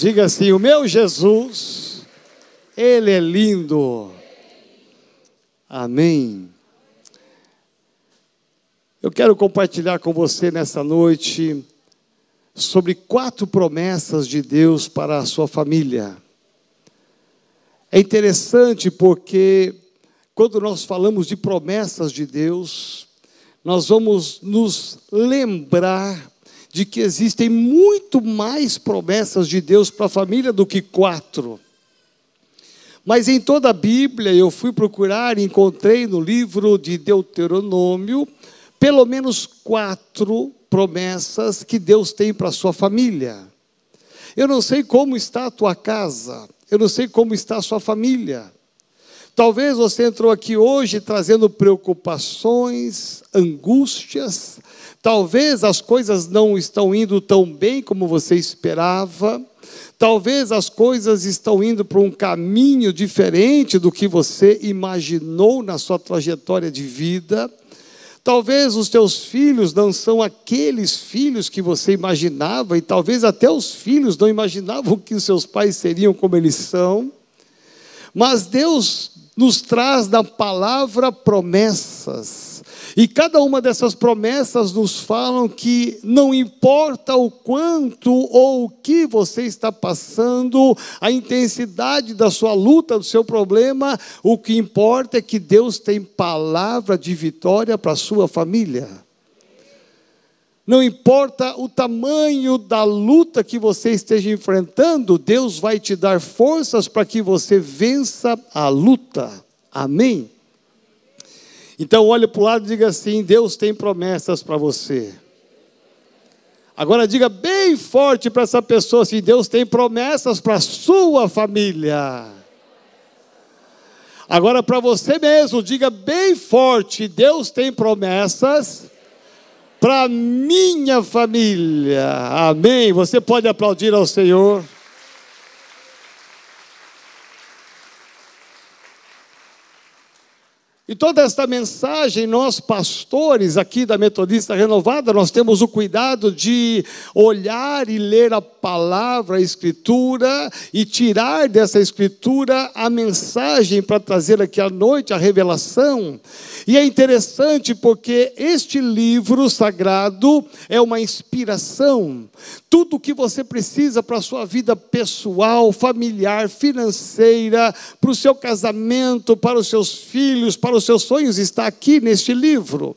Diga assim: o meu Jesus, ele é lindo. Amém. Eu quero compartilhar com você nessa noite sobre quatro promessas de Deus para a sua família. É interessante porque quando nós falamos de promessas de Deus, nós vamos nos lembrar de que existem muito mais promessas de Deus para a família do que quatro. Mas em toda a Bíblia eu fui procurar e encontrei no livro de Deuteronômio pelo menos quatro promessas que Deus tem para a sua família. Eu não sei como está a tua casa, eu não sei como está a sua família. Talvez você entrou aqui hoje trazendo preocupações, angústias, talvez as coisas não estão indo tão bem como você esperava, talvez as coisas estão indo para um caminho diferente do que você imaginou na sua trajetória de vida. Talvez os teus filhos não são aqueles filhos que você imaginava, e talvez até os filhos não imaginavam que os seus pais seriam como eles são. Mas Deus nos traz da palavra promessas. E cada uma dessas promessas nos falam que não importa o quanto ou o que você está passando, a intensidade da sua luta, do seu problema, o que importa é que Deus tem palavra de vitória para a sua família. Não importa o tamanho da luta que você esteja enfrentando, Deus vai te dar forças para que você vença a luta. Amém? Então olhe para o lado e diga assim: Deus tem promessas para você. Agora diga bem forte para essa pessoa assim: Deus tem promessas para a sua família. Agora para você mesmo, diga bem forte: Deus tem promessas para minha família. Amém. Você pode aplaudir ao Senhor. E toda esta mensagem, nós pastores aqui da Metodista Renovada, nós temos o cuidado de olhar e ler a palavra, a Escritura, e tirar dessa Escritura a mensagem para trazer aqui à noite a revelação. E é interessante porque este livro sagrado é uma inspiração. Tudo o que você precisa para a sua vida pessoal, familiar, financeira, para o seu casamento, para os seus filhos, para os seus sonhos, está aqui neste livro.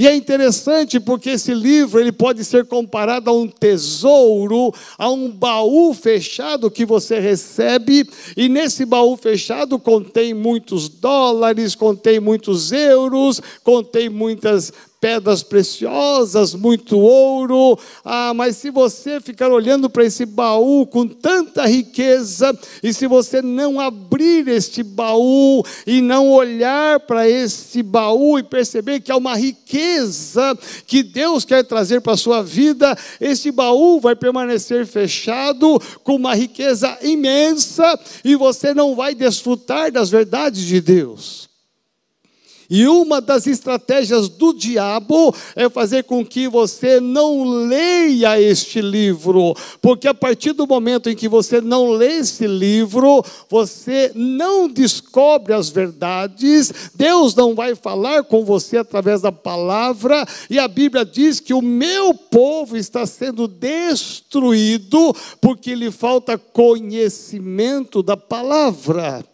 E é interessante porque esse livro ele pode ser comparado a um tesouro, a um baú fechado que você recebe, e nesse baú fechado contém muitos dólares, contém muitos euros, contém muitas pedras preciosas, muito ouro. Ah, mas se você ficar olhando para esse baú com tanta riqueza, e se você não abrir este baú e não olhar para este baú e perceber que há uma riqueza que Deus quer trazer para a sua vida, este baú vai permanecer fechado com uma riqueza imensa e você não vai desfrutar das verdades de Deus. E uma das estratégias do diabo é fazer com que você não leia este livro, porque a partir do momento em que você não lê esse livro, você não descobre as verdades, Deus não vai falar com você através da palavra, e a Bíblia diz que o meu povo está sendo destruído porque lhe falta conhecimento da palavra.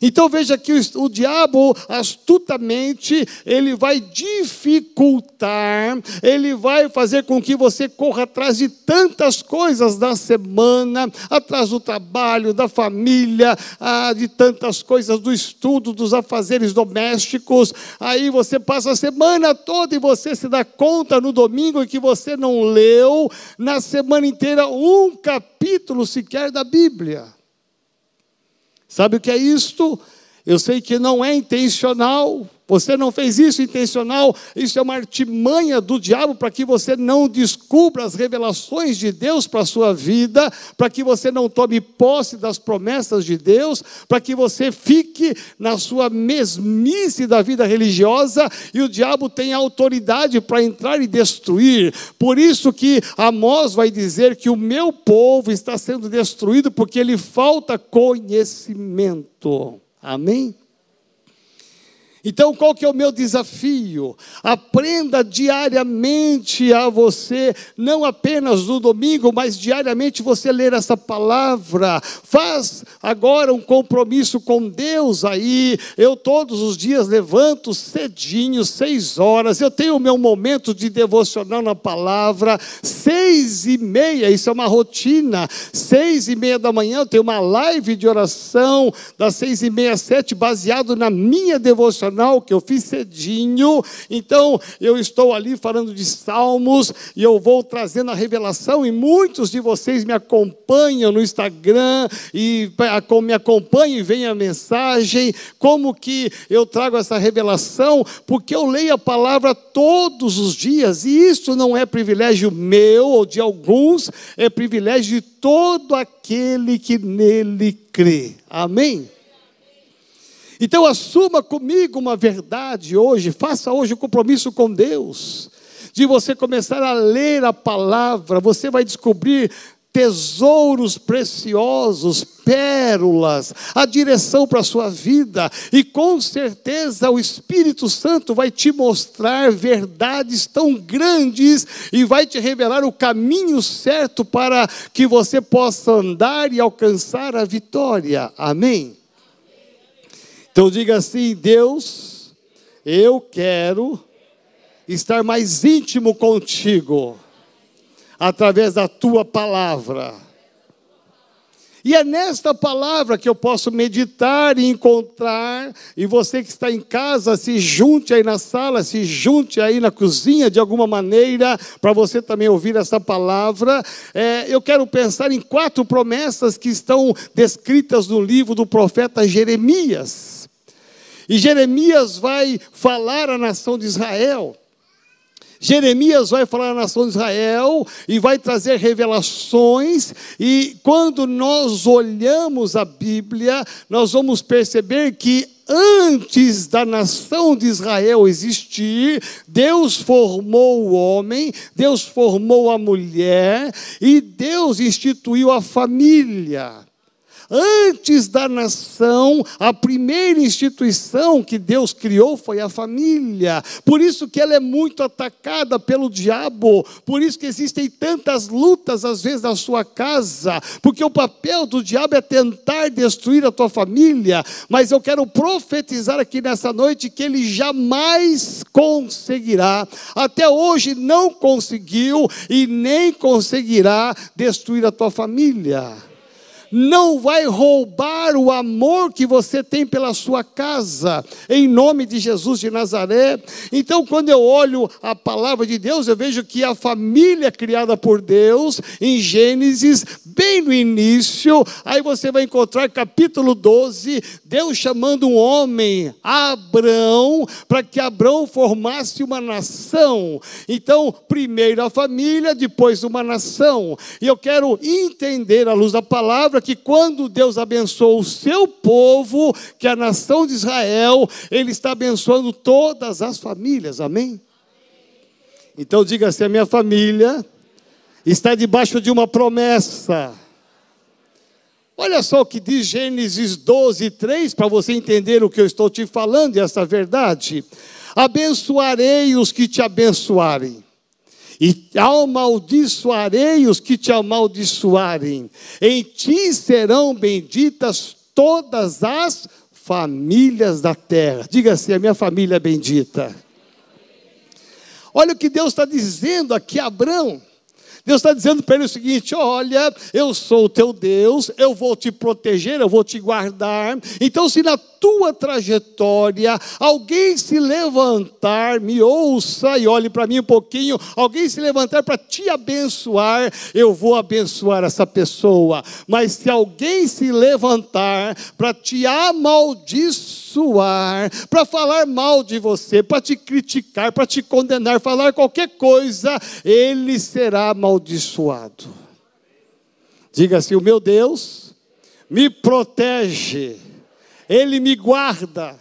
Então veja que o, o diabo, astutamente, ele vai dificultar, ele vai fazer com que você corra atrás de tantas coisas da semana, atrás do trabalho, da família, ah, de tantas coisas do estudo, dos afazeres domésticos. Aí você passa a semana toda e você se dá conta no domingo que você não leu na semana inteira um capítulo sequer da Bíblia. Sabe o que é isto? Eu sei que não é intencional, Você não fez isso intencional. Isso é uma artimanha do diabo para que você não descubra as revelações de Deus para a sua vida, para que você não tome posse das promessas de Deus, para que você fique na sua mesmice da vida religiosa e o diabo tem autoridade para entrar e destruir. Por isso que Amós vai dizer que o meu povo está sendo destruído porque lhe falta conhecimento. Amém? Então, qual que é o meu desafio? Aprenda diariamente a você, não apenas no domingo, mas diariamente você ler essa palavra. Faz agora um compromisso com Deus aí. Eu todos os dias levanto cedinho, seis horas. Eu tenho o meu momento de devocional na palavra, seis e meia. Isso é uma rotina. Seis e meia da manhã eu tenho uma live de oração das seis e meia às sete, baseado na minha devocional que eu fiz cedinho. Então, eu estou ali falando de salmos e eu vou trazendo a revelação. E muitos de vocês me acompanham no Instagram e me acompanham e vem a mensagem. Como que eu trago essa revelação? Porque eu leio a palavra todos os dias e isso não é privilégio meu ou de alguns, é privilégio de todo aquele que nele crê. Amém? Então assuma comigo uma verdade hoje, faça hoje um compromisso com Deus, de você começar a ler a palavra, você vai descobrir tesouros preciosos, pérolas, a direção para a sua vida, e com certeza o Espírito Santo vai te mostrar verdades tão grandes e vai te revelar o caminho certo para que você possa andar e alcançar a vitória. Amém? Então diga assim: Deus, eu quero estar mais íntimo contigo, através da tua palavra. E é nesta palavra que eu posso meditar e encontrar. E você que está em casa, se junte aí na sala, se junte aí na cozinha de alguma maneira, para você também ouvir essa palavra. É, eu quero pensar em quatro promessas que estão descritas no livro do profeta Jeremias. E Jeremias vai falar à nação de Israel. Jeremias vai falar à nação de Israel e vai trazer revelações, e quando nós olhamos a Bíblia, nós vamos perceber que antes da nação de Israel existir, Deus formou o homem, Deus formou a mulher e Deus instituiu a família. Antes da nação, a primeira instituição que Deus criou foi a família. Por isso que ela é muito atacada pelo diabo. Por isso que existem tantas lutas às vezes na sua casa, porque o papel do diabo é tentar destruir a tua família. Mas eu quero profetizar aqui nessa noite que ele jamais conseguirá. Até hoje não conseguiu e nem conseguirá destruir a tua família não vai roubar o amor que você tem pela sua casa, em nome de Jesus de Nazaré. Então, quando eu olho a palavra de Deus, eu vejo que a família criada por Deus, em Gênesis, bem no início, aí você vai encontrar capítulo 12, Deus chamando um homem, Abrão, para que Abrão formasse uma nação. Então, primeiro a família, depois uma nação. E eu quero entender, à luz da palavra, que quando Deus abençoa o seu povo, que é a nação de Israel, Ele está abençoando todas as famílias, amém? Então diga assim: a minha família está debaixo de uma promessa. Olha só o que diz Gênesis 12, 3, para você entender o que eu estou te falando e essa verdade. Abençoarei os que te abençoarem e amaldiçoarei os que te amaldiçoarem. Em ti serão benditas todas as famílias da terra. Diga assim: a minha família é bendita. Olha o que Deus está dizendo aqui a Abraão. Deus está dizendo para ele o seguinte: olha, eu sou o teu Deus, eu vou te proteger, eu vou te guardar. Então, se na tua trajetória, alguém se levantar, me ouça e olhe para mim um pouquinho, alguém se levantar para te abençoar, eu vou abençoar essa pessoa. Mas se alguém se levantar para te amaldiçoar, para falar mal de você, para te criticar, para te condenar, falar qualquer coisa, ele será amaldiçoado. Diga assim: o meu Deus me protege, ele me guarda.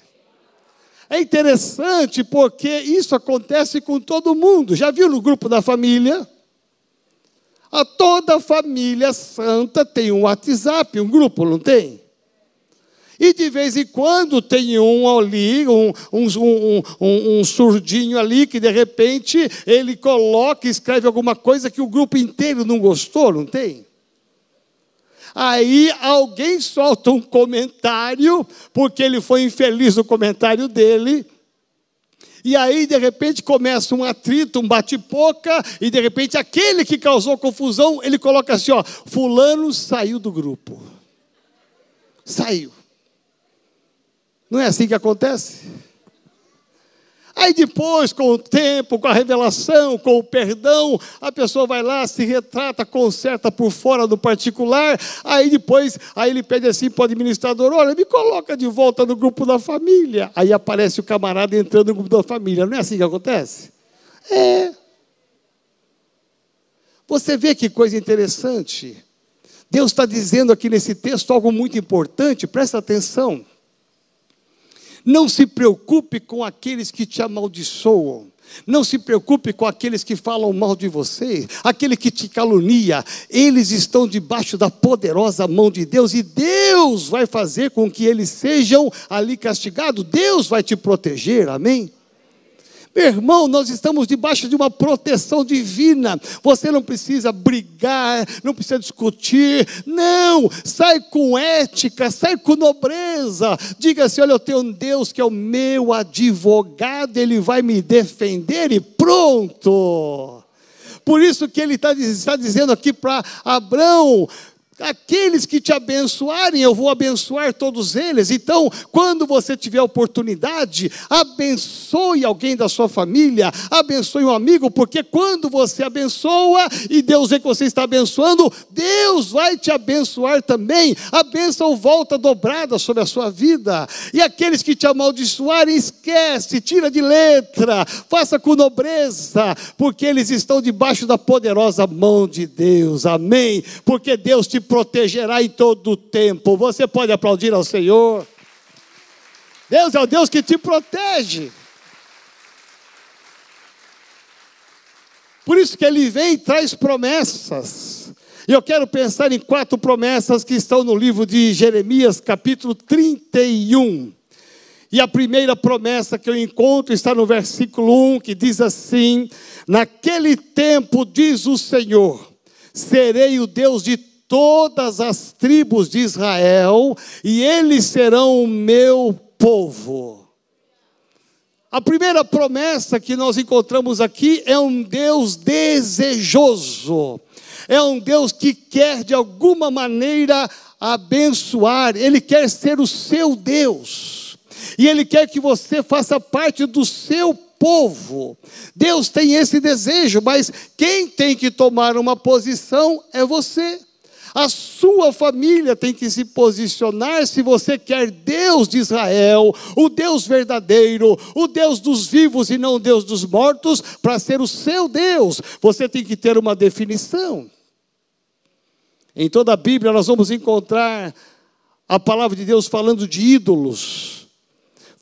É interessante porque isso acontece com todo mundo. Já viu no grupo da família? A toda família santa tem um WhatsApp, um grupo, não tem? E de vez em quando tem um ali, um, um, um, um, surdinho ali, que de repente ele coloca, escreve alguma coisa que o grupo inteiro não gostou, não tem? Aí alguém solta um comentário, porque ele foi infeliz no comentário dele. E aí, de repente, começa um atrito, um bate-boca, e de repente, aquele que causou confusão, ele coloca assim: ó, Fulano saiu do grupo. Saiu. Não é assim que acontece? Aí depois, com o tempo, com a revelação, com o perdão, a pessoa vai lá, se retrata, conserta por fora do particular. Aí depois, aí ele pede assim para o administrador: olha, me coloca de volta no grupo da família. Aí aparece o camarada entrando no grupo da família. Não é assim que acontece? É. Você vê que coisa interessante. Deus está dizendo aqui nesse texto algo muito importante, presta atenção. Não se preocupe com aqueles que te amaldiçoam. Não se preocupe com aqueles que falam mal de você, aquele que te calunia, eles estão debaixo da poderosa mão de Deus e Deus vai fazer com que eles sejam ali castigados, Deus vai te proteger, amém? Irmão, nós estamos debaixo de uma proteção divina. Você não precisa brigar, não precisa discutir. Não, sai com ética, sai com nobreza. Diga assim: olha, eu tenho um Deus que é o meu advogado, ele vai me defender e pronto. Por isso que ele está, está dizendo aqui para Abraão: Aqueles que te abençoarem, eu vou abençoar todos eles. Então, quando você tiver oportunidade, abençoe alguém da sua família, abençoe um amigo, porque quando você abençoa e Deus vê que você está abençoando, Deus vai te abençoar também. A bênção volta dobrada sobre a sua vida. E aqueles que te amaldiçoarem, esquece, tira de letra, faça com nobreza, porque eles estão debaixo da poderosa mão de Deus. Amém. Porque Deus te protegerá em todo o tempo. Você pode aplaudir ao Senhor. Deus é o Deus que te protege. Por isso que ele vem e traz promessas. E eu quero pensar em quatro promessas que estão no livro de Jeremias, capítulo 31. E a primeira promessa que eu encontro está no versículo 1, que diz assim: Naquele tempo, diz o Senhor, serei o Deus de todas as tribos de Israel, e eles serão o meu povo. A primeira promessa que nós encontramos aqui é um Deus desejoso, é um Deus que quer de alguma maneira abençoar, Ele quer ser o seu Deus, e Ele quer que você faça parte do seu povo. Deus tem esse desejo, mas quem tem que tomar uma posição é você. A sua família tem que se posicionar se você quer Deus de Israel, o Deus verdadeiro, o Deus dos vivos e não o Deus dos mortos, para ser o seu Deus. Você tem que ter uma definição. Em toda a Bíblia nós vamos encontrar a palavra de Deus falando de ídolos,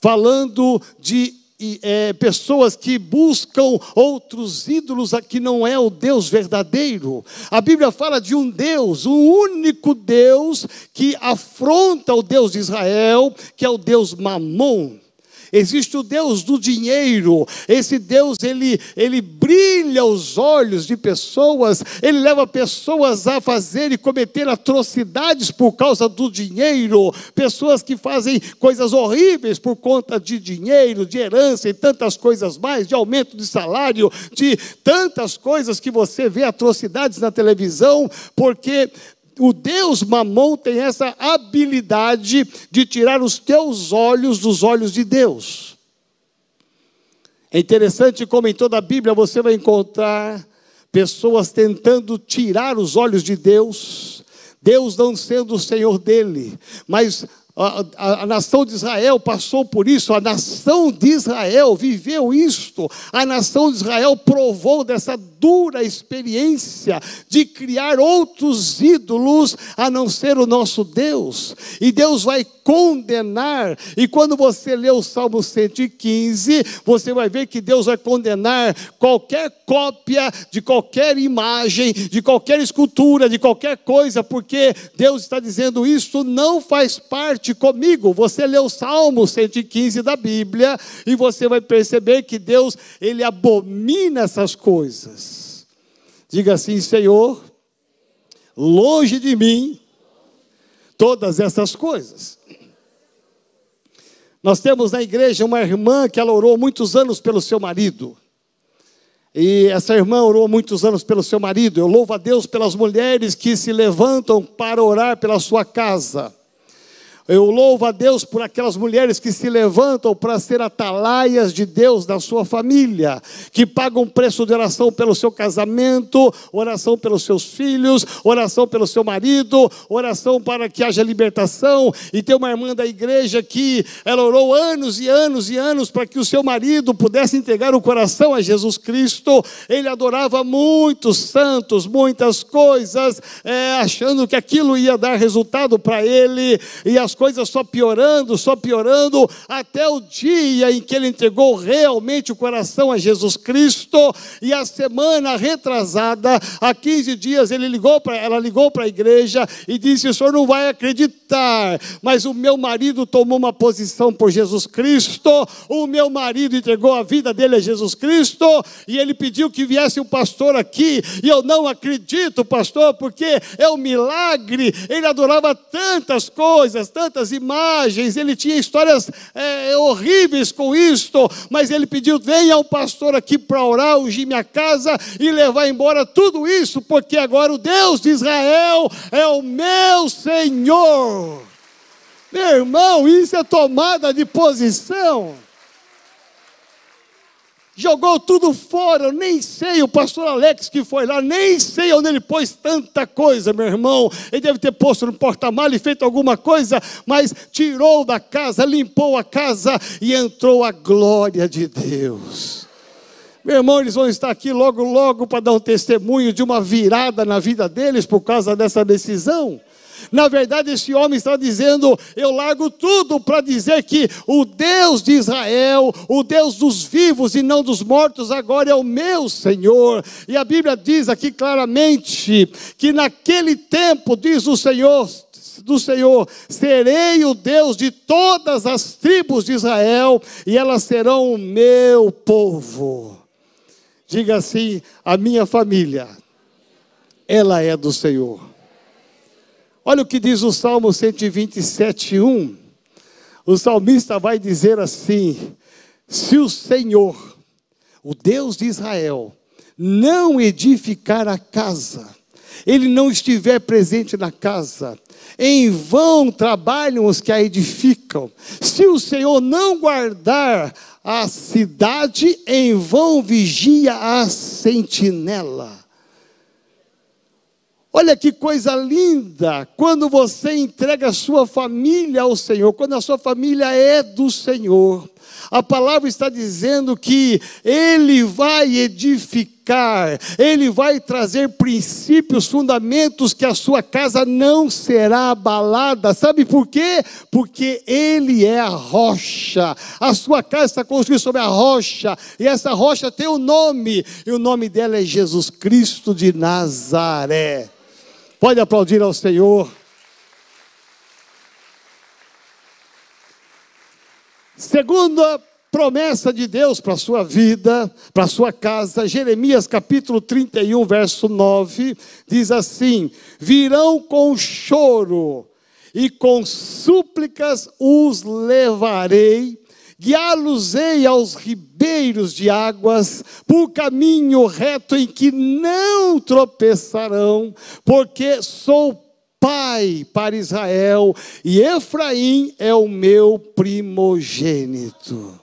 falando de é, pessoas que buscam outros ídolos que não é o Deus verdadeiro. A Bíblia fala de um Deus, um único Deus que afronta o Deus de Israel, que é o Deus Mamon. Existe o Deus do dinheiro. Esse Deus, ele, ele brilha os olhos de pessoas, ele leva pessoas a fazer e cometer atrocidades por causa do dinheiro, pessoas que fazem coisas horríveis por conta de dinheiro, de herança e tantas coisas mais, de aumento de salário, de tantas coisas que você vê atrocidades na televisão, porque o Deus mamão tem essa habilidade de tirar os teus olhos dos olhos de Deus. É interessante como em toda a Bíblia você vai encontrar pessoas tentando tirar os olhos de Deus, Deus não sendo o Senhor dele, mas a, a, a, nação de Israel passou por isso, a nação de Israel viveu isto, a nação de Israel provou dessa dura experiência de criar outros ídolos a não ser o nosso Deus. E Deus vai condenar. E quando você lê o Salmo 115, você vai ver que Deus vai condenar qualquer cópia de qualquer imagem, de qualquer escultura, de qualquer coisa, porque Deus está dizendo isso não faz parte comigo. Você lê o Salmo 115 da Bíblia e você vai perceber que Deus, ele abomina essas coisas. Diga assim, Senhor, longe de mim todas essas coisas. Nós temos na igreja uma irmã que ela orou muitos anos pelo seu marido. E essa irmã orou muitos anos pelo seu marido. Eu louvo a Deus pelas mulheres que se levantam para orar pela sua casa. Eu louvo a Deus por aquelas mulheres que se levantam para ser atalaias de Deus na sua família, que pagam preço de oração pelo seu casamento, oração pelos seus filhos, oração pelo seu marido, oração para que haja libertação. E tem uma irmã da igreja que ela orou anos e anos e anos para que o seu marido pudesse entregar o coração a Jesus Cristo. Ele adorava muitos santos, muitas coisas, é, achando que aquilo ia dar resultado para ele, e as coisas só piorando, só piorando, até o dia em que ele entregou realmente o coração a Jesus Cristo, e a semana retrasada, há 15 dias, ele ligou para ela ligou para a igreja e disse: "O senhor não vai acreditar, mas o meu marido tomou uma posição por Jesus Cristo, o meu marido entregou a vida dele a Jesus Cristo, e ele pediu que viesse o pastor aqui, e eu não acredito, pastor, porque é um milagre. Ele adorava tantas coisas, tantas tantas imagens, ele tinha histórias é, horríveis com isto, mas ele pediu: venha o pastor aqui para orar, ungir minha casa e levar embora tudo isso, porque agora o Deus de Israel é o meu Senhor. Meu irmão, isso é tomada de posição jogou tudo fora. Eu nem sei, o pastor Alex que foi lá, nem sei onde ele pôs tanta coisa, meu irmão. Ele deve ter posto no porta-malha e feito alguma coisa, mas tirou da casa, limpou a casa e entrou a glória de Deus. Meu irmão, eles vão estar aqui logo, logo para dar um testemunho de uma virada na vida deles por causa dessa decisão. Na verdade, esse homem está dizendo: Eu largo tudo para dizer que o Deus de Israel, o Deus dos vivos e não dos mortos, agora é o meu Senhor. E a Bíblia diz aqui claramente que naquele tempo, diz o Senhor, do Senhor, serei o Deus de todas as tribos de Israel, e elas serão o meu povo. Diga assim: a minha família, ela é do Senhor. Olha o que diz o Salmo 127, 1. O salmista vai dizer assim: Se o Senhor, o Deus de Israel, não edificar a casa, ele não estiver presente na casa, em vão trabalham os que a edificam. Se o Senhor não guardar a cidade, em vão vigia a sentinela. Olha que coisa linda quando você entrega a sua família ao Senhor, quando a sua família é do Senhor. A palavra está dizendo que Ele vai edificar, Ele vai trazer princípios, fundamentos que a sua casa não será abalada. Sabe por quê? Porque Ele é a rocha. A sua casa está construída sobre a rocha, e essa rocha tem o um nome, e o nome dela é Jesus Cristo de Nazaré. Pode aplaudir ao Senhor. Segunda promessa de Deus para a sua vida, para a sua casa, Jeremias capítulo 31, verso 9, diz assim: Virão com choro e com súplicas os levarei guiá-los-ei aos ribeiros de águas, por caminho reto em que não tropeçarão, porque sou pai para Israel, e Efraim é o meu primogênito.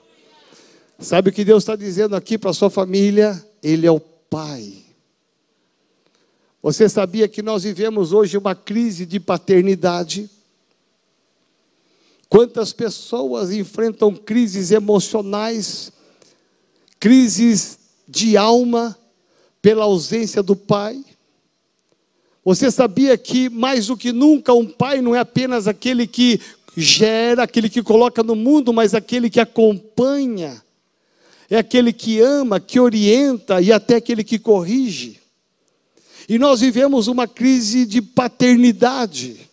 Sabe o que Deus está dizendo aqui para sua família? Ele é o pai. Você sabia que nós vivemos hoje uma crise de paternidade? Quantas pessoas enfrentam crises emocionais, crises de alma, pela ausência do pai? Você sabia que mais do que nunca um pai não é apenas aquele que gera, aquele que coloca no mundo, mas aquele que acompanha, é aquele que ama, que orienta e até aquele que corrige. E nós vivemos uma crise de paternidade.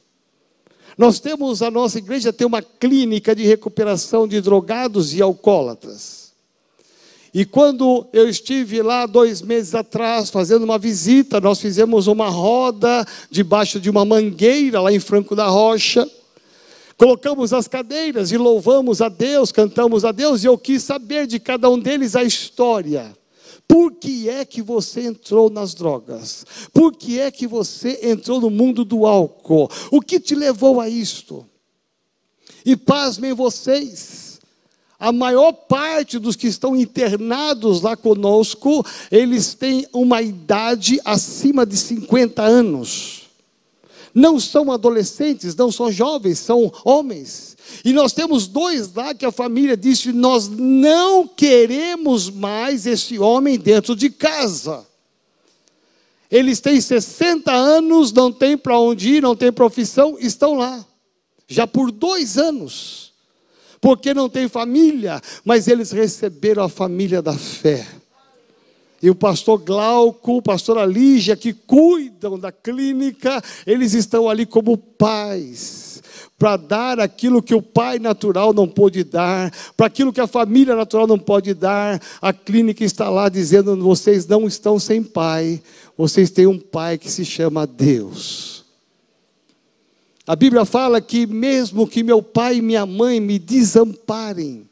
Nós temos, a nossa igreja tem uma clínica de recuperação de drogados e alcoólatras. E quando eu estive lá dois meses atrás, fazendo uma visita, nós fizemos uma roda debaixo de uma mangueira lá em Franco da Rocha. Colocamos as cadeiras e louvamos a Deus, cantamos a Deus, e eu quis saber de cada um deles a história. Por que é que você entrou nas drogas? Por que é que você entrou no mundo do álcool? O que te levou a isto? E pasmem vocês, a maior parte dos que estão internados lá conosco, eles têm uma idade acima de 50 anos. Não são adolescentes, não são jovens, são homens. E nós temos dois lá que a família disse: nós não queremos mais esse homem dentro de casa. Eles têm 60 anos, não têm para onde ir, não têm profissão, estão lá, já por dois anos porque não tem família, mas eles receberam a família da fé. E o pastor Glauco, o pastor Alígia, que cuidam da clínica, eles estão ali como pais, para dar aquilo que o pai natural não pôde dar, para aquilo que a família natural não pode dar. A clínica está lá dizendo: vocês não estão sem pai, vocês têm um pai que se chama Deus. A Bíblia fala que mesmo que meu pai e minha mãe me desamparem,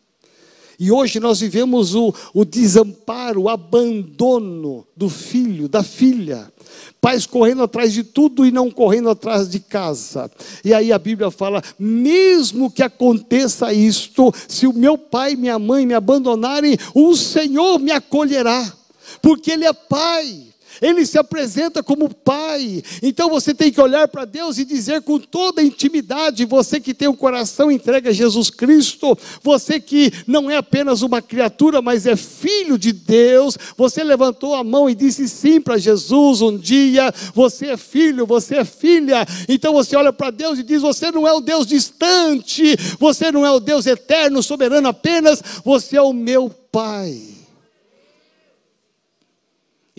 e hoje nós vivemos o, o desamparo, o abandono do filho, da filha. Pais correndo atrás de tudo e não correndo atrás de casa. E aí a Bíblia fala: mesmo que aconteça isto, se o meu pai e minha mãe me abandonarem, o Senhor me acolherá, porque Ele é Pai. Ele se apresenta como Pai. Então você tem que olhar para Deus e dizer com toda intimidade: você que tem o um coração entregue a Jesus Cristo, você que não é apenas uma criatura, mas é filho de Deus, você levantou a mão e disse sim para Jesus um dia: você é filho, você é filha. Então você olha para Deus e diz: você não é o Deus distante, você não é o Deus eterno, soberano apenas, você é o meu Pai.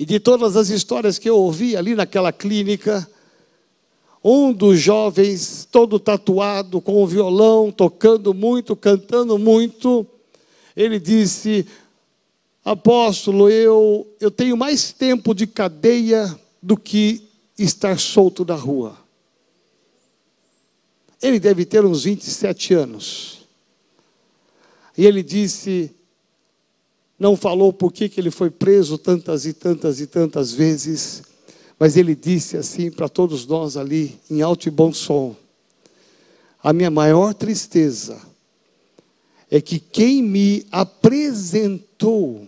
E de todas as histórias que eu ouvi ali naquela clínica, um dos jovens, todo tatuado, com o violão, tocando muito, cantando muito, ele disse: Apóstolo, eu, eu tenho mais tempo de cadeia do que estar solto da rua. Ele deve ter uns 27 anos. E ele disse: não falou por que, que ele foi preso tantas e tantas e tantas vezes, mas ele disse assim para todos nós ali, em alto e bom som: A minha maior tristeza é que quem me apresentou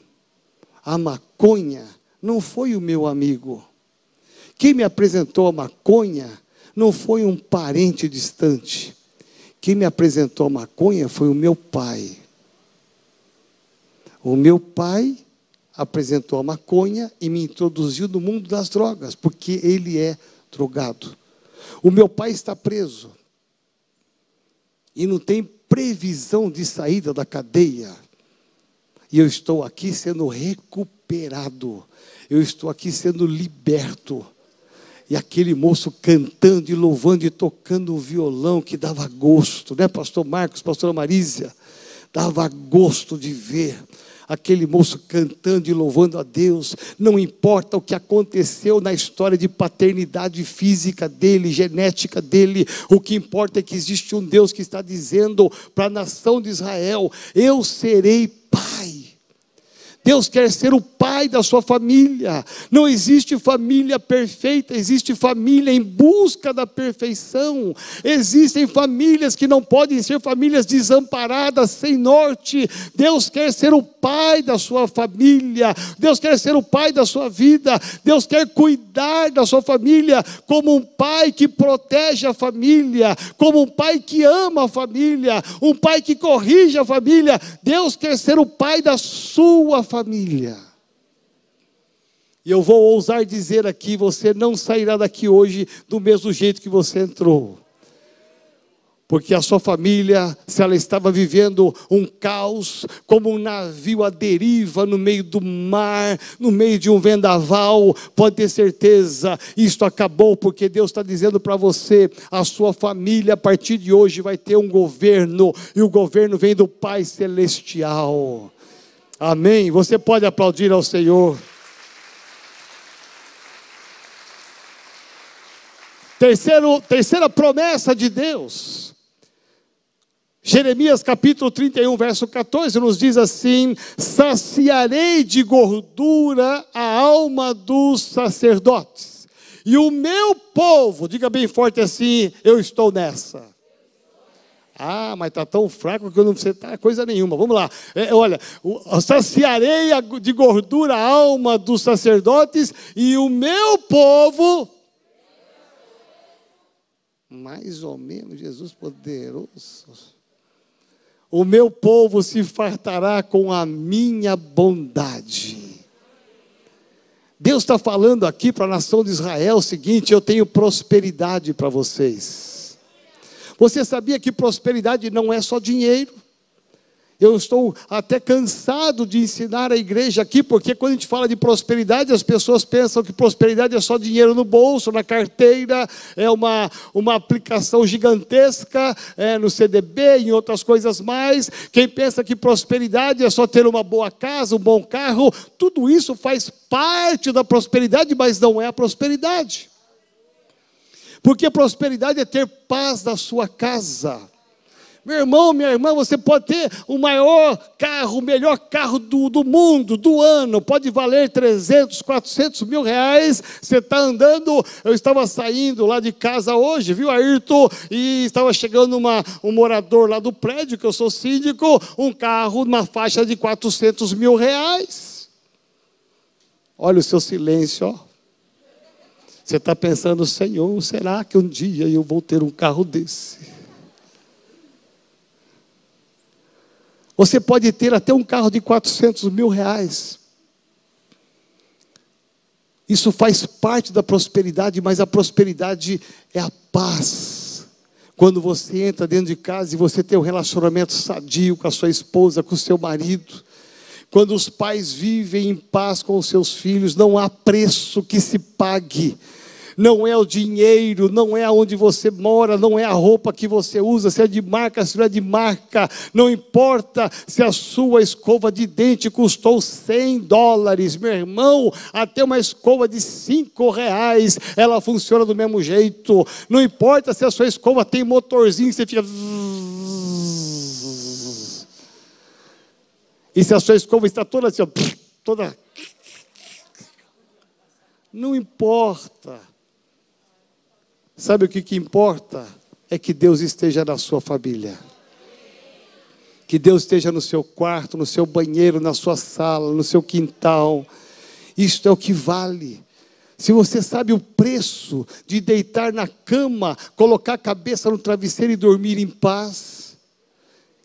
a maconha não foi o meu amigo. Quem me apresentou a maconha não foi um parente distante. Quem me apresentou a maconha foi o meu pai. O meu pai apresentou a maconha e me introduziu no mundo das drogas, porque ele é drogado. O meu pai está preso e não tem previsão de saída da cadeia. E eu estou aqui sendo recuperado, eu estou aqui sendo liberto. E aquele moço cantando e louvando e tocando o violão que dava gosto, né, Pastor Marcos, Pastora Marísia? Dava gosto de ver aquele moço cantando e louvando a Deus, não importa o que aconteceu na história de paternidade física dele, genética dele, o que importa é que existe um Deus que está dizendo para a nação de Israel: Eu serei pai. Deus quer ser o pai da sua família. Não existe família perfeita, existe família em busca da perfeição. Existem famílias que não podem ser famílias desamparadas, sem norte. Deus quer ser o pai da sua família. Deus quer ser o pai da sua vida. Deus quer cuidar da sua família como um pai que protege a família, como um pai que ama a família, um pai que corrige a família. Deus quer ser o pai da sua família família. E eu vou ousar dizer aqui: você não sairá daqui hoje do mesmo jeito que você entrou. Porque a sua família, se ela estava vivendo um caos, como um navio à deriva no meio do mar, no meio de um vendaval, pode ter certeza, isto acabou, porque Deus está dizendo para você: a sua família, a partir de hoje, vai ter um governo, e o governo vem do Pai Celestial. Amém. Você pode aplaudir ao Senhor. Terceiro, terceira promessa de Deus. Jeremias capítulo 31, verso 14, nos diz assim: Saciarei de gordura a alma dos sacerdotes, e o meu povo, diga bem forte assim: eu estou nessa. Ah, mas está tão fraco que eu não sei tá coisa nenhuma. Vamos lá. É, olha, saciarei de gordura a alma dos sacerdotes e o meu povo. Mais ou menos, Jesus poderoso. O meu povo se fartará com a minha bondade. Deus está falando aqui para a nação de Israel o seguinte: eu tenho prosperidade para vocês. Você sabia que prosperidade não é só dinheiro? Eu estou até cansado de ensinar a igreja aqui, porque quando a gente fala de prosperidade, as pessoas pensam que prosperidade é só dinheiro no bolso, na carteira, é uma, uma aplicação gigantesca é, no CDB, em outras coisas mais. Quem pensa que prosperidade é só ter uma boa casa, um bom carro, tudo isso faz parte da prosperidade, mas não é a prosperidade. Porque prosperidade é ter paz na sua casa. Meu irmão, minha irmã, você pode ter o maior carro, o melhor carro do, do mundo, do ano, pode valer 300, 400 mil reais. Você está andando. Eu estava saindo lá de casa hoje, viu, Ayrton? E estava chegando uma, um morador lá do prédio, que eu sou síndico, um carro, uma faixa de 400 mil reais. Olha o seu silêncio, ó. Você está pensando, Senhor, será que um dia eu vou ter um carro desse? Você pode ter até um carro de 400 mil reais. Isso faz parte da prosperidade, mas a prosperidade é a paz. Quando você entra dentro de casa e você tem um relacionamento sadio com a sua esposa, com o seu marido, quando os pais vivem em paz com os seus filhos, não há preço que se pague. Não é o dinheiro, não é aonde você mora, não é a roupa que você usa, se é de marca, se não é de marca. Não importa se a sua escova de dente custou 100 dólares, meu irmão. Até uma escova de 5 reais, ela funciona do mesmo jeito. Não importa se a sua escova tem motorzinho, você fica. E se a sua escova está toda assim, ó, toda. Não importa. Sabe o que, que importa? É que Deus esteja na sua família. Que Deus esteja no seu quarto, no seu banheiro, na sua sala, no seu quintal. Isto é o que vale. Se você sabe o preço de deitar na cama, colocar a cabeça no travesseiro e dormir em paz,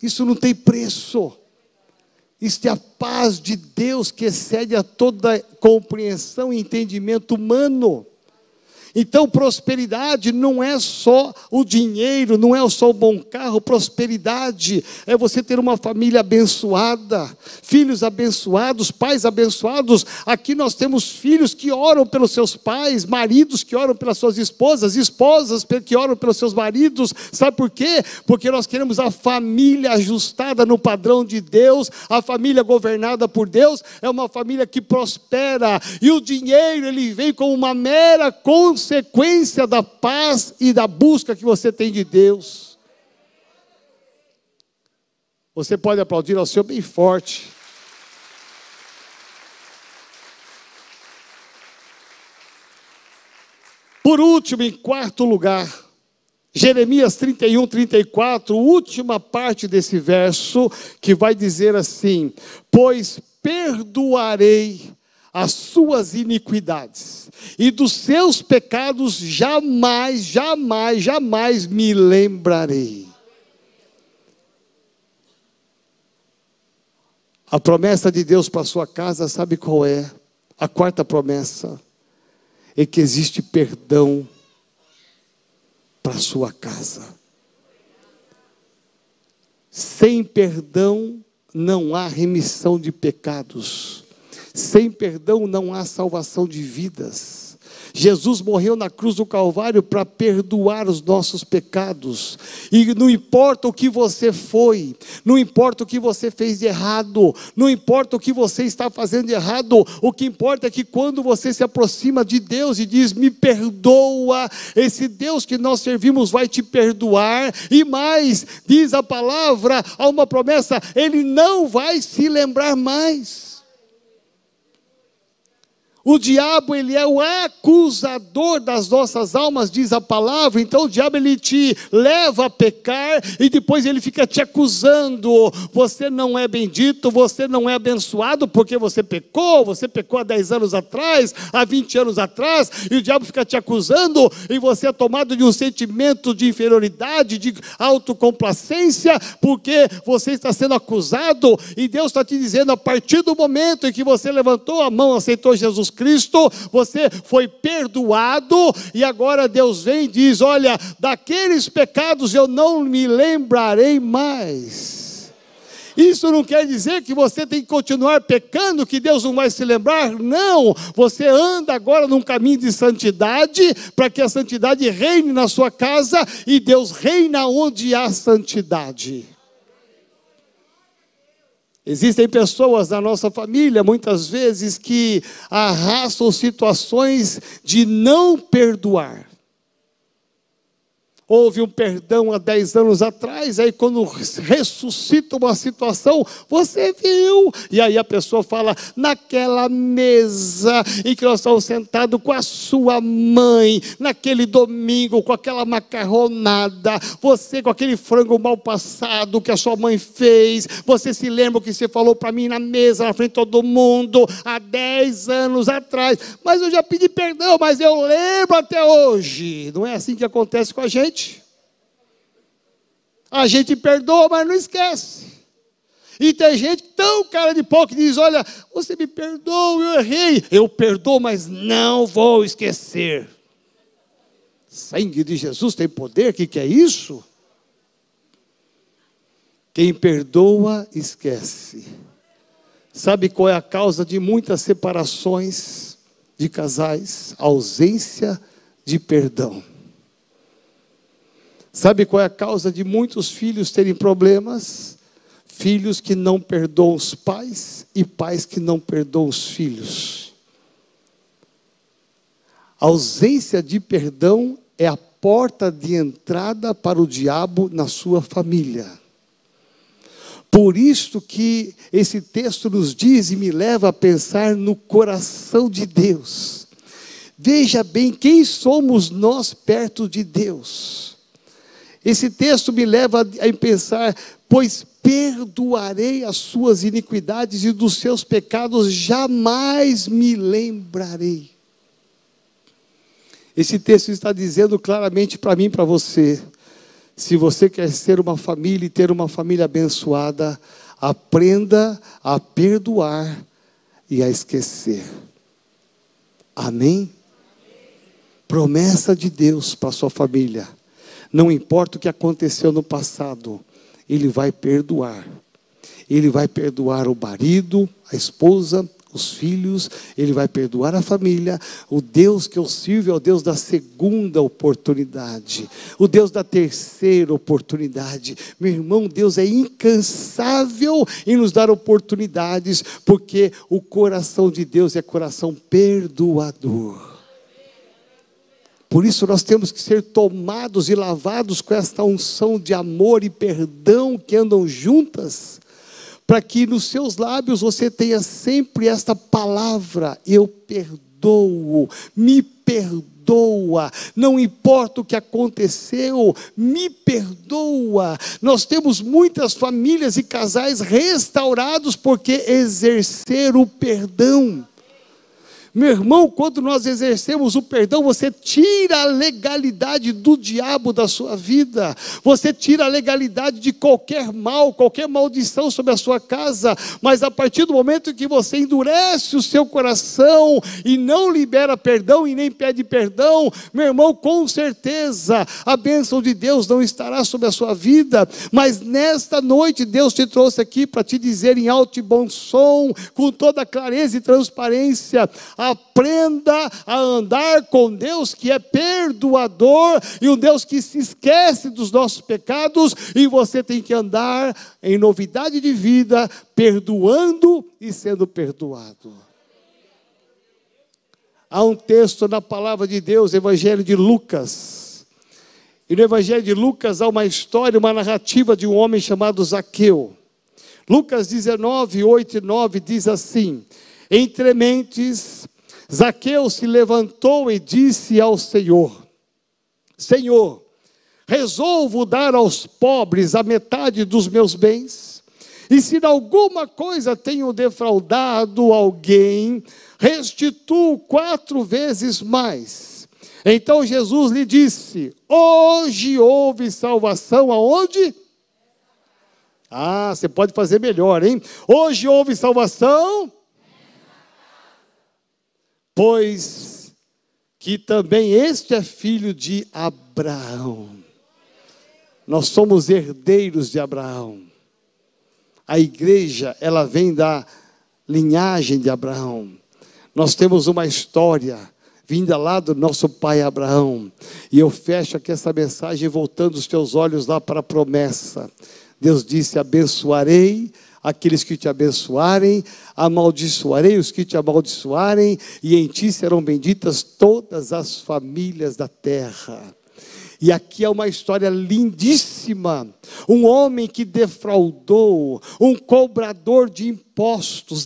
isso não tem preço. Isto é a paz de Deus que excede a toda compreensão e entendimento humano. Então, prosperidade não é só o dinheiro, não é só o bom carro, prosperidade é você ter uma família abençoada, filhos abençoados, pais abençoados. Aqui nós temos filhos que oram pelos seus pais, maridos que oram pelas suas esposas, esposas que oram pelos seus maridos. Sabe por quê? Porque nós queremos a família ajustada no padrão de Deus, a família governada por Deus é uma família que prospera, e o dinheiro ele vem como uma mera consequência consequência da paz e da busca que você tem de Deus. Você pode aplaudir ao Senhor bem forte. Por último, em quarto lugar, Jeremias 31, 34, última parte desse verso, que vai dizer assim: Pois perdoarei as suas iniquidades, e dos seus pecados jamais, jamais, jamais me lembrarei. A promessa de Deus para sua casa, sabe qual é? A quarta promessa é que existe perdão para sua casa. Sem perdão não há remissão de pecados. Sem perdão não há salvação de vidas. Jesus morreu na cruz do Calvário para perdoar os nossos pecados. E não importa o que você foi, não importa o que você fez de errado, não importa o que você está fazendo de errado, o que importa é que quando você se aproxima de Deus e diz: Me perdoa, esse Deus que nós servimos vai te perdoar. E mais, diz a palavra, há uma promessa: Ele não vai se lembrar mais. O diabo, ele é o acusador das nossas almas, diz a palavra. Então o diabo ele te leva a pecar e depois ele fica te acusando. Você não é bendito, você não é abençoado porque você pecou, você pecou há 10 anos atrás, há 20 anos atrás, e o diabo fica te acusando e você é tomado de um sentimento de inferioridade, de autocomplacência, porque você está sendo acusado e Deus está te dizendo a partir do momento em que você levantou a mão, aceitou Jesus Cristo, você foi perdoado, e agora Deus vem e diz: Olha, daqueles pecados eu não me lembrarei mais. Isso não quer dizer que você tem que continuar pecando, que Deus não vai se lembrar. Não, você anda agora num caminho de santidade, para que a santidade reine na sua casa e Deus reina onde há santidade. Existem pessoas na nossa família, muitas vezes, que arrastam situações de não perdoar. Houve um perdão há 10 anos atrás, aí quando ressuscita uma situação, você viu. E aí a pessoa fala, naquela mesa em que nós estamos sentados com a sua mãe, naquele domingo, com aquela macarronada, você com aquele frango mal passado que a sua mãe fez, você se lembra o que você falou para mim na mesa, na frente de todo mundo, há 10 anos atrás. Mas eu já pedi perdão, mas eu lembro até hoje. Não é assim que acontece com a gente? A gente perdoa, mas não esquece. E tem gente tão cara de pau que diz: Olha, você me perdoa, eu errei. Eu perdoo, mas não vou esquecer. Sangue de Jesus tem poder, o que, que é isso? Quem perdoa, esquece. Sabe qual é a causa de muitas separações de casais? Ausência de perdão. Sabe qual é a causa de muitos filhos terem problemas? Filhos que não perdoam os pais e pais que não perdoam os filhos. A ausência de perdão é a porta de entrada para o diabo na sua família. Por isso que esse texto nos diz e me leva a pensar no coração de Deus. Veja bem quem somos nós perto de Deus. Esse texto me leva a pensar, pois perdoarei as suas iniquidades e dos seus pecados jamais me lembrarei. Esse texto está dizendo claramente para mim e para você: se você quer ser uma família e ter uma família abençoada, aprenda a perdoar e a esquecer. Amém? Promessa de Deus para sua família. Não importa o que aconteceu no passado, Ele vai perdoar. Ele vai perdoar o marido, a esposa, os filhos, Ele vai perdoar a família. O Deus que eu sirvo é o Deus da segunda oportunidade, o Deus da terceira oportunidade. Meu irmão, Deus é incansável em nos dar oportunidades, porque o coração de Deus é coração perdoador. Por isso nós temos que ser tomados e lavados com esta unção de amor e perdão que andam juntas, para que nos seus lábios você tenha sempre esta palavra: eu perdoo, me perdoa. Não importa o que aconteceu, me perdoa. Nós temos muitas famílias e casais restaurados porque exerceram o perdão. Meu irmão, quando nós exercemos o perdão, você tira a legalidade do diabo da sua vida, você tira a legalidade de qualquer mal, qualquer maldição sobre a sua casa, mas a partir do momento que você endurece o seu coração e não libera perdão e nem pede perdão, meu irmão, com certeza a bênção de Deus não estará sobre a sua vida, mas nesta noite Deus te trouxe aqui para te dizer em alto e bom som, com toda clareza e transparência, Aprenda a andar com Deus que é perdoador e um Deus que se esquece dos nossos pecados, e você tem que andar em novidade de vida, perdoando e sendo perdoado. Há um texto na palavra de Deus, Evangelho de Lucas. E no Evangelho de Lucas há uma história, uma narrativa de um homem chamado Zaqueu. Lucas 19, 8 e 9 diz assim: Entre mentes Zaqueu se levantou e disse ao Senhor: Senhor, resolvo dar aos pobres a metade dos meus bens, e se de alguma coisa tenho defraudado alguém, restituo quatro vezes mais. Então Jesus lhe disse: Hoje houve salvação aonde? Ah, você pode fazer melhor, hein? Hoje houve salvação pois que também este é filho de Abraão. Nós somos herdeiros de Abraão. A igreja, ela vem da linhagem de Abraão. Nós temos uma história vinda lá do nosso pai Abraão. E eu fecho aqui essa mensagem voltando os teus olhos lá para a promessa. Deus disse: abençoarei aqueles que te abençoarem, amaldiçoarei os que te amaldiçoarem, e em ti serão benditas todas as famílias da terra. E aqui é uma história lindíssima. Um homem que defraudou, um cobrador de impostos,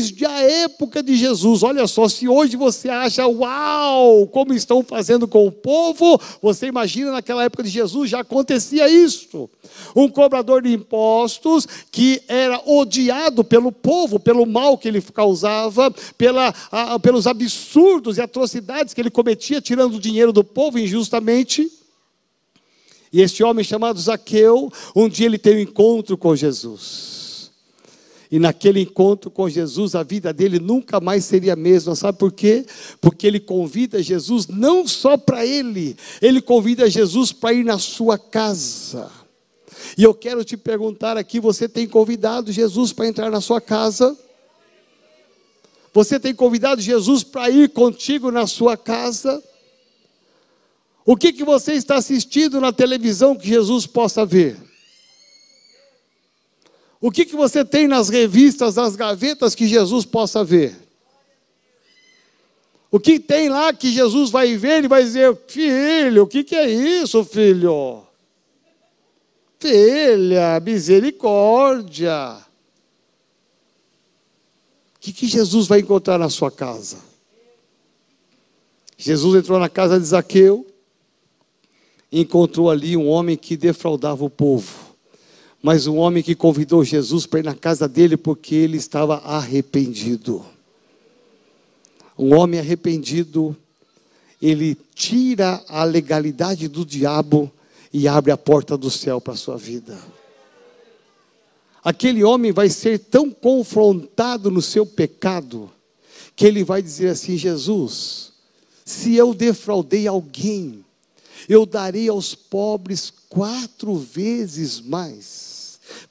desde a época de Jesus. Olha só, se hoje você acha, uau, como estão fazendo com o povo, você imagina naquela época de Jesus já acontecia isso. Um cobrador de impostos que era odiado pelo povo, pelo mal que ele causava, pela, a, pelos absurdos e atrocidades que ele cometia, tirando o dinheiro do povo injustamente. E este homem chamado Zaqueu, um dia ele tem um encontro com Jesus. E naquele encontro com Jesus, a vida dele nunca mais seria a mesma. Sabe por quê? Porque ele convida Jesus não só para ele, ele convida Jesus para ir na sua casa. E eu quero te perguntar aqui: você tem convidado Jesus para entrar na sua casa? Você tem convidado Jesus para ir contigo na sua casa? O que, que você está assistindo na televisão que Jesus possa ver? O que, que você tem nas revistas, nas gavetas que Jesus possa ver? O que tem lá que Jesus vai ver, ele vai dizer: Filho, o que, que é isso, filho? Filha, misericórdia. O que, que Jesus vai encontrar na sua casa? Jesus entrou na casa de Zaqueu, encontrou ali um homem que defraudava o povo, mas um homem que convidou Jesus para ir na casa dele porque ele estava arrependido. Um homem arrependido, ele tira a legalidade do diabo e abre a porta do céu para a sua vida. Aquele homem vai ser tão confrontado no seu pecado, que ele vai dizer assim: Jesus, se eu defraudei alguém, eu darei aos pobres quatro vezes mais.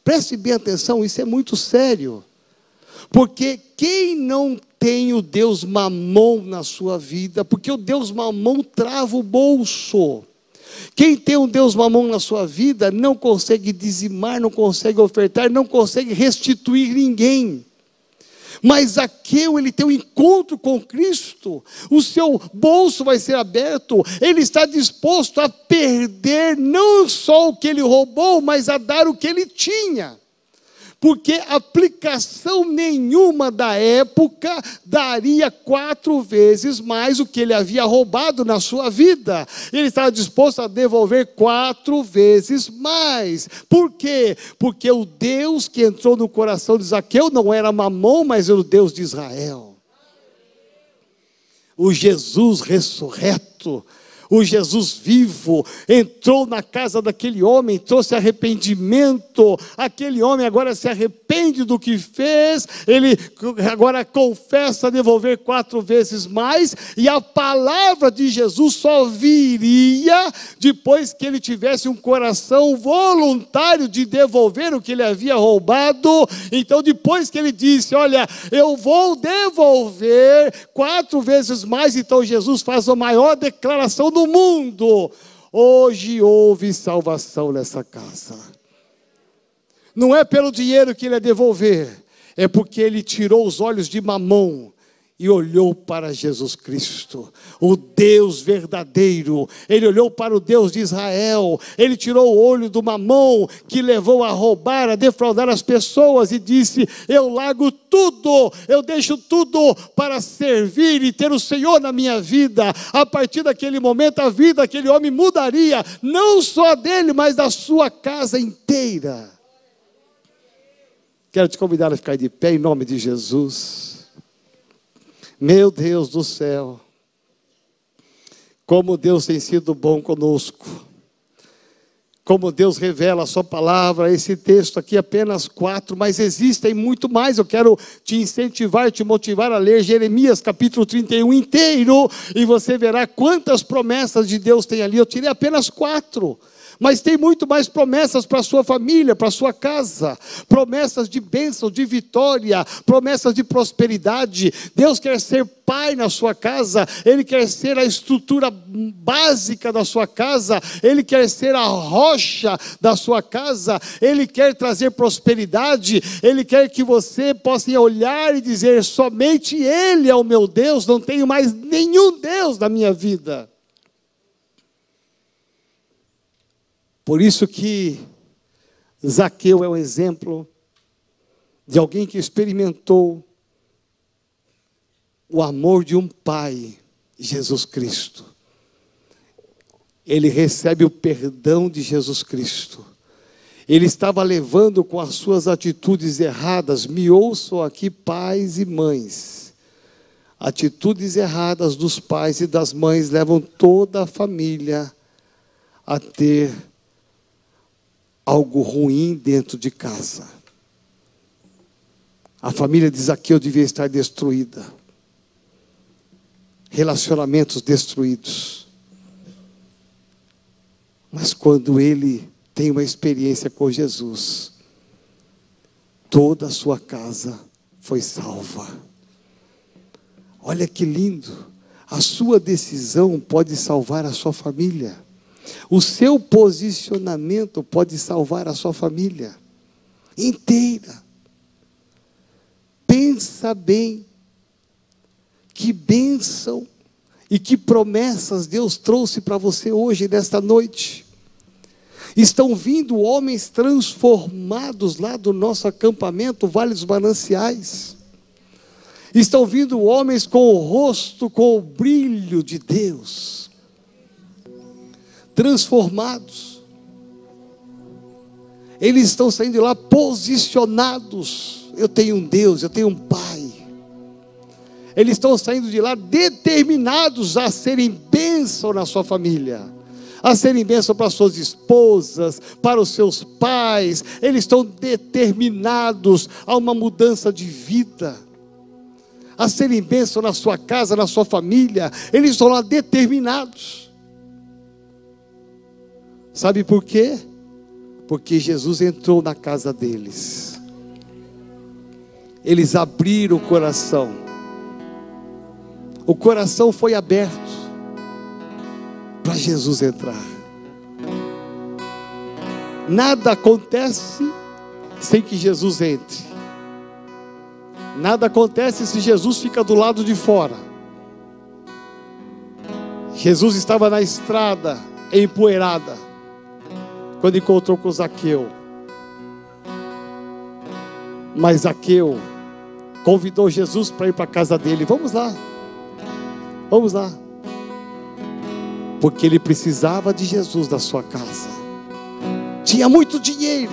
Preste bem atenção, isso é muito sério. Porque quem não tem o Deus mamão na sua vida, porque o Deus mamão trava o bolso. Quem tem um Deus mamão na sua vida não consegue dizimar, não consegue ofertar, não consegue restituir ninguém. Mas Zaqueu, ele tem um encontro com Cristo, o seu bolso vai ser aberto, ele está disposto a perder não só o que ele roubou, mas a dar o que ele tinha. Porque aplicação nenhuma da época daria quatro vezes mais o que ele havia roubado na sua vida. Ele estava disposto a devolver quatro vezes mais. Por quê? Porque o Deus que entrou no coração de Zaqueu não era Mamon, mas era o Deus de Israel. O Jesus ressurreto o Jesus vivo entrou na casa daquele homem, trouxe arrependimento. Aquele homem agora se arrepende do que fez, ele agora confessa devolver quatro vezes mais, e a palavra de Jesus só viria depois que ele tivesse um coração voluntário de devolver o que ele havia roubado. Então, depois que ele disse: Olha, eu vou devolver quatro vezes mais, então Jesus faz a maior declaração do do mundo. Hoje houve salvação nessa casa. Não é pelo dinheiro que ele ia devolver, é porque ele tirou os olhos de mamão e olhou para Jesus Cristo, o Deus verdadeiro. Ele olhou para o Deus de Israel. Ele tirou o olho do mamão que levou a roubar, a defraudar as pessoas e disse: Eu largo tudo, eu deixo tudo para servir e ter o Senhor na minha vida. A partir daquele momento, a vida daquele homem mudaria, não só dele, mas da sua casa inteira. Quero te convidar a ficar de pé em nome de Jesus. Meu Deus do céu, como Deus tem sido bom conosco, como Deus revela a Sua palavra, esse texto aqui é apenas quatro, mas existem muito mais. Eu quero te incentivar, te motivar a ler Jeremias capítulo 31 inteiro, e você verá quantas promessas de Deus tem ali. Eu tirei apenas quatro. Mas tem muito mais promessas para a sua família, para a sua casa, promessas de bênção, de vitória, promessas de prosperidade. Deus quer ser pai na sua casa, Ele quer ser a estrutura básica da sua casa, Ele quer ser a rocha da sua casa, Ele quer trazer prosperidade, Ele quer que você possa olhar e dizer: somente Ele é o meu Deus, não tenho mais nenhum Deus na minha vida. Por isso que Zaqueu é um exemplo de alguém que experimentou o amor de um pai, Jesus Cristo. Ele recebe o perdão de Jesus Cristo. Ele estava levando com as suas atitudes erradas, me ouçam aqui, pais e mães. Atitudes erradas dos pais e das mães levam toda a família a ter algo ruim dentro de casa. A família de Zaqueu devia estar destruída. Relacionamentos destruídos. Mas quando ele tem uma experiência com Jesus, toda a sua casa foi salva. Olha que lindo. A sua decisão pode salvar a sua família. O seu posicionamento pode salvar a sua família inteira. Pensa bem que bênção e que promessas Deus trouxe para você hoje, nesta noite. Estão vindo homens transformados lá do nosso acampamento, Vale dos Mananciais. Estão vindo homens com o rosto, com o brilho de Deus transformados. Eles estão saindo de lá posicionados. Eu tenho um Deus, eu tenho um Pai. Eles estão saindo de lá determinados a serem bênção na sua família, a serem bênção para suas esposas, para os seus pais. Eles estão determinados a uma mudança de vida, a serem bênção na sua casa, na sua família. Eles estão lá determinados. Sabe por quê? Porque Jesus entrou na casa deles. Eles abriram o coração. O coração foi aberto para Jesus entrar. Nada acontece sem que Jesus entre. Nada acontece se Jesus fica do lado de fora. Jesus estava na estrada empoeirada quando encontrou com Zaqueu. Mas Zaqueu convidou Jesus para ir para a casa dele. Vamos lá. Vamos lá. Porque ele precisava de Jesus na sua casa. Tinha muito dinheiro.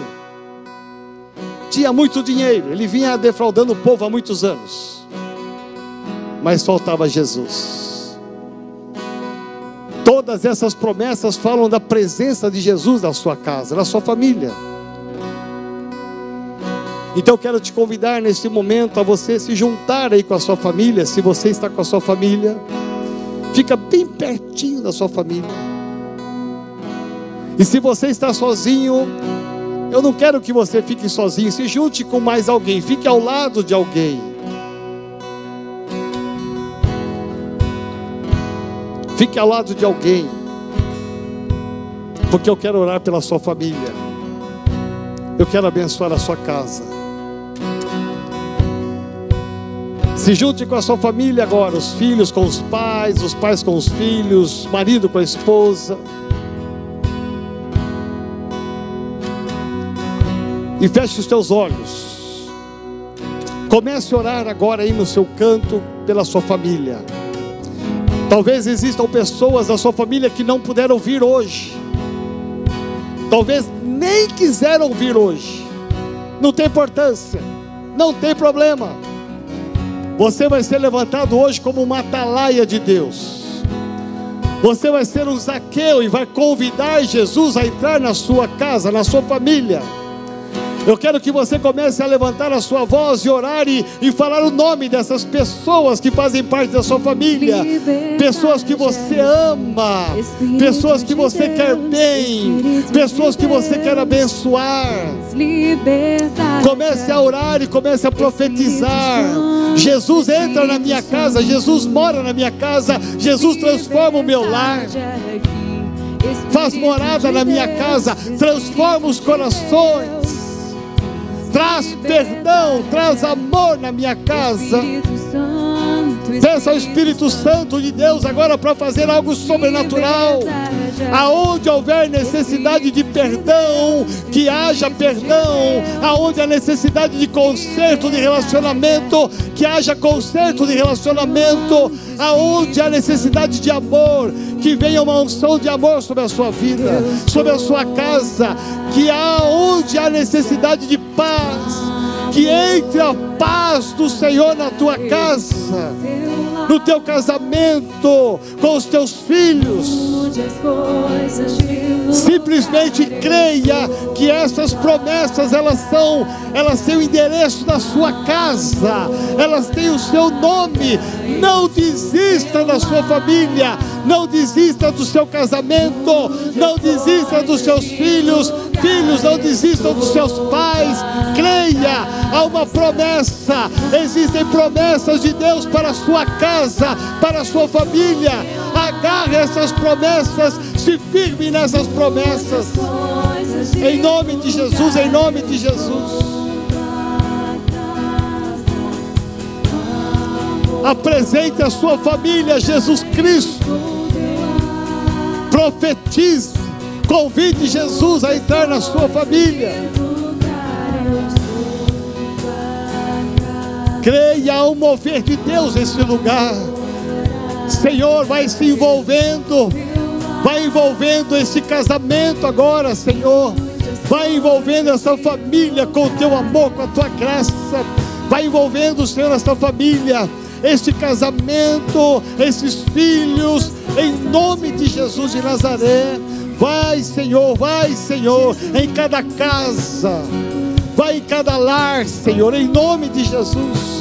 Tinha muito dinheiro. Ele vinha defraudando o povo há muitos anos. Mas faltava Jesus. Todas essas promessas falam da presença de Jesus na sua casa, na sua família. Então quero te convidar neste momento a você se juntar aí com a sua família, se você está com a sua família, fica bem pertinho da sua família. E se você está sozinho, eu não quero que você fique sozinho, se junte com mais alguém, fique ao lado de alguém. Fique ao lado de alguém, porque eu quero orar pela sua família, eu quero abençoar a sua casa. Se junte com a sua família agora, os filhos com os pais, os pais com os filhos, marido com a esposa. E feche os teus olhos. Comece a orar agora aí no seu canto pela sua família. Talvez existam pessoas da sua família que não puderam vir hoje. Talvez nem quiseram vir hoje. Não tem importância. Não tem problema. Você vai ser levantado hoje como uma atalaia de Deus. Você vai ser um Zaqueu e vai convidar Jesus a entrar na sua casa, na sua família. Eu quero que você comece a levantar a sua voz e orar e, e falar o nome dessas pessoas que fazem parte da sua família, pessoas que você ama, pessoas que você quer bem, pessoas que você quer abençoar. Comece a orar e comece a profetizar. Jesus entra na minha casa, Jesus mora na minha casa, Jesus transforma o meu lar. faz morada na minha casa, transforma os corações traz perdão, traz amor na minha casa. Peça ao Espírito Santo de Deus agora para fazer algo sobrenatural. Aonde houver necessidade de perdão, que haja perdão. Aonde há necessidade de conserto de relacionamento, que haja conserto de relacionamento. Aonde há necessidade de amor, que venha uma unção de amor sobre a sua vida, sobre a sua casa, que aonde há necessidade de paz, que entre a paz do Senhor na tua casa, no teu casamento, com os teus filhos. Simplesmente creia que essas promessas elas são, elas têm o endereço da sua casa, elas têm o seu nome. Não desista da sua família, não desista do seu casamento, não desista dos seus filhos, filhos, não desistam dos seus pais. Creia, há uma promessa, existem promessas de Deus para a sua casa, para a sua família. Agarre essas promessas, se firme nessas promessas. Em nome de Jesus, em nome de Jesus. Apresente a sua família Jesus Cristo profetize, convide Jesus a entrar na sua família. Creia ao mover de Deus nesse lugar. Senhor, vai se envolvendo, vai envolvendo esse casamento agora, Senhor. Vai envolvendo essa família com o teu amor, com a tua graça. Vai envolvendo, Senhor, essa família, este casamento, esses filhos, em nome de Jesus de Nazaré. Vai, Senhor, vai, Senhor, em cada casa, vai em cada lar, Senhor, em nome de Jesus.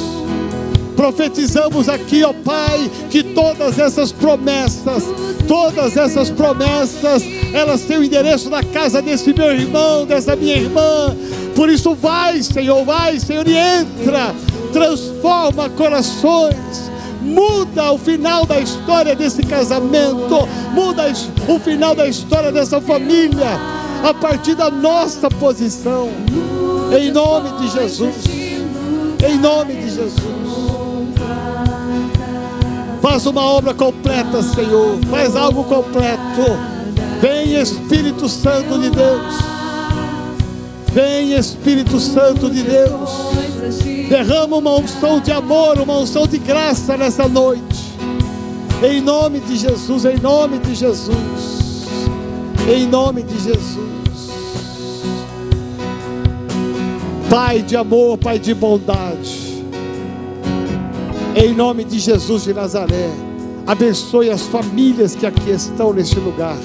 Profetizamos aqui, ó Pai, que todas essas promessas, todas essas promessas, elas têm o endereço na casa desse meu irmão, dessa minha irmã. Por isso, vai, Senhor, vai, Senhor, e entra, transforma corações. Muda o final da história desse casamento, muda o final da história dessa família, a partir da nossa posição, em nome de Jesus, em nome de Jesus. Faz uma obra completa, Senhor, faz algo completo. Vem Espírito Santo de Deus, vem Espírito Santo de Deus. Derrama uma unção de amor, uma unção de graça nessa noite. Em nome de Jesus, em nome de Jesus. Em nome de Jesus. Pai de amor, Pai de bondade. Em nome de Jesus de Nazaré. Abençoe as famílias que aqui estão neste lugar.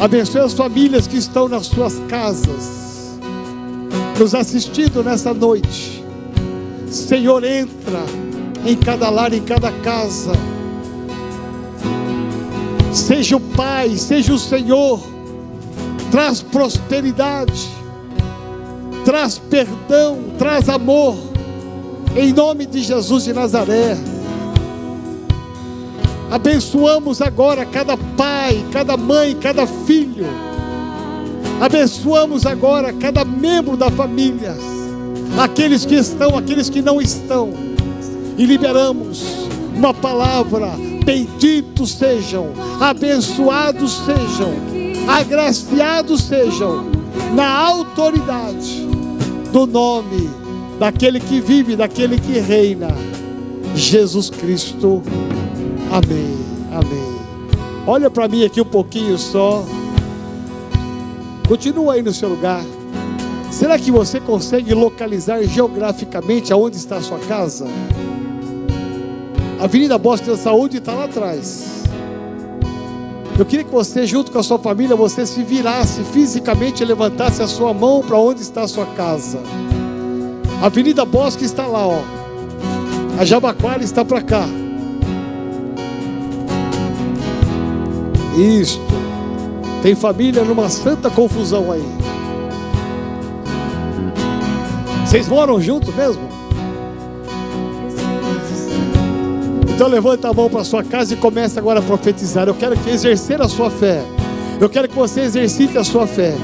Abençoe as famílias que estão nas suas casas, nos assistindo nessa noite. Senhor, entra em cada lar, em cada casa. Seja o Pai, seja o Senhor, traz prosperidade, traz perdão, traz amor, em nome de Jesus de Nazaré. Abençoamos agora cada pai, cada mãe, cada filho. Abençoamos agora cada membro da família, aqueles que estão, aqueles que não estão, e liberamos uma palavra: benditos sejam, abençoados sejam, agraciados sejam, na autoridade do nome daquele que vive, daquele que reina, Jesus Cristo. Amém, amém. Olha para mim aqui um pouquinho só. Continua aí no seu lugar. Será que você consegue localizar geograficamente aonde está a sua casa? A Avenida Bosque da Saúde está lá atrás. Eu queria que você, junto com a sua família, você se virasse fisicamente e levantasse a sua mão para onde está a sua casa. A Avenida Bosque está lá, ó. A Jabaquara está para cá. Isto. Tem família numa santa confusão aí. Vocês moram juntos mesmo? Então levanta a mão para sua casa e começa agora a profetizar. Eu quero que exercer a sua fé. Eu quero que você exercite a sua fé.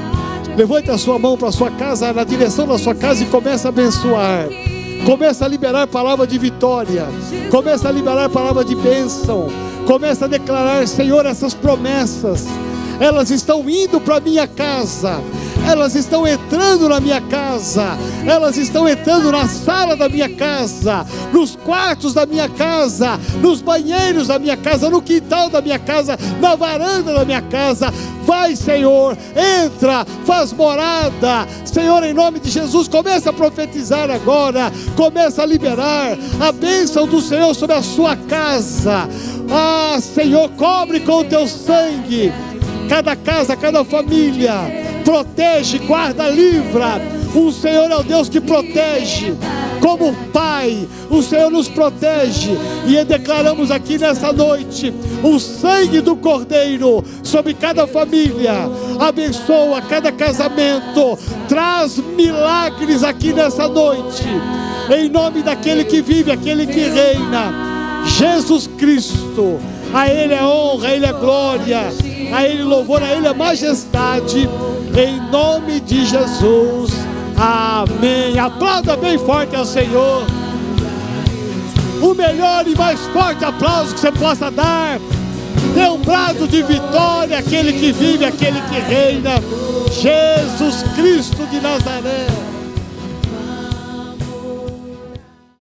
Levante a sua mão para sua casa, na direção da sua casa e comece a abençoar. Começa a liberar palavra de vitória. Começa a liberar palavra de bênção. Começa a declarar, Senhor, essas promessas. Elas estão indo para minha casa elas estão entrando na minha casa, elas estão entrando na sala da minha casa, nos quartos da minha casa, nos banheiros da minha casa, no quintal da minha casa, na varanda da minha casa. Vai, Senhor, entra, faz morada. Senhor, em nome de Jesus, começa a profetizar agora, começa a liberar a bênção do Senhor sobre a sua casa. Ah, Senhor, cobre com o teu sangue cada casa, cada família protege, guarda, livra. O Senhor é o Deus que protege. Como Pai, o Senhor nos protege. E declaramos aqui nessa noite o sangue do Cordeiro sobre cada família. Abençoa cada casamento. Traz milagres aqui nessa noite. Em nome daquele que vive, aquele que reina. Jesus Cristo. A Ele é honra, a Ele é glória, a Ele louvor, a Ele é majestade em nome de Jesus. Amém. Aplauda bem forte ao Senhor. O melhor e mais forte aplauso que você possa dar. Dê um brado de vitória, aquele que vive, aquele que reina. Jesus Cristo de Nazaré.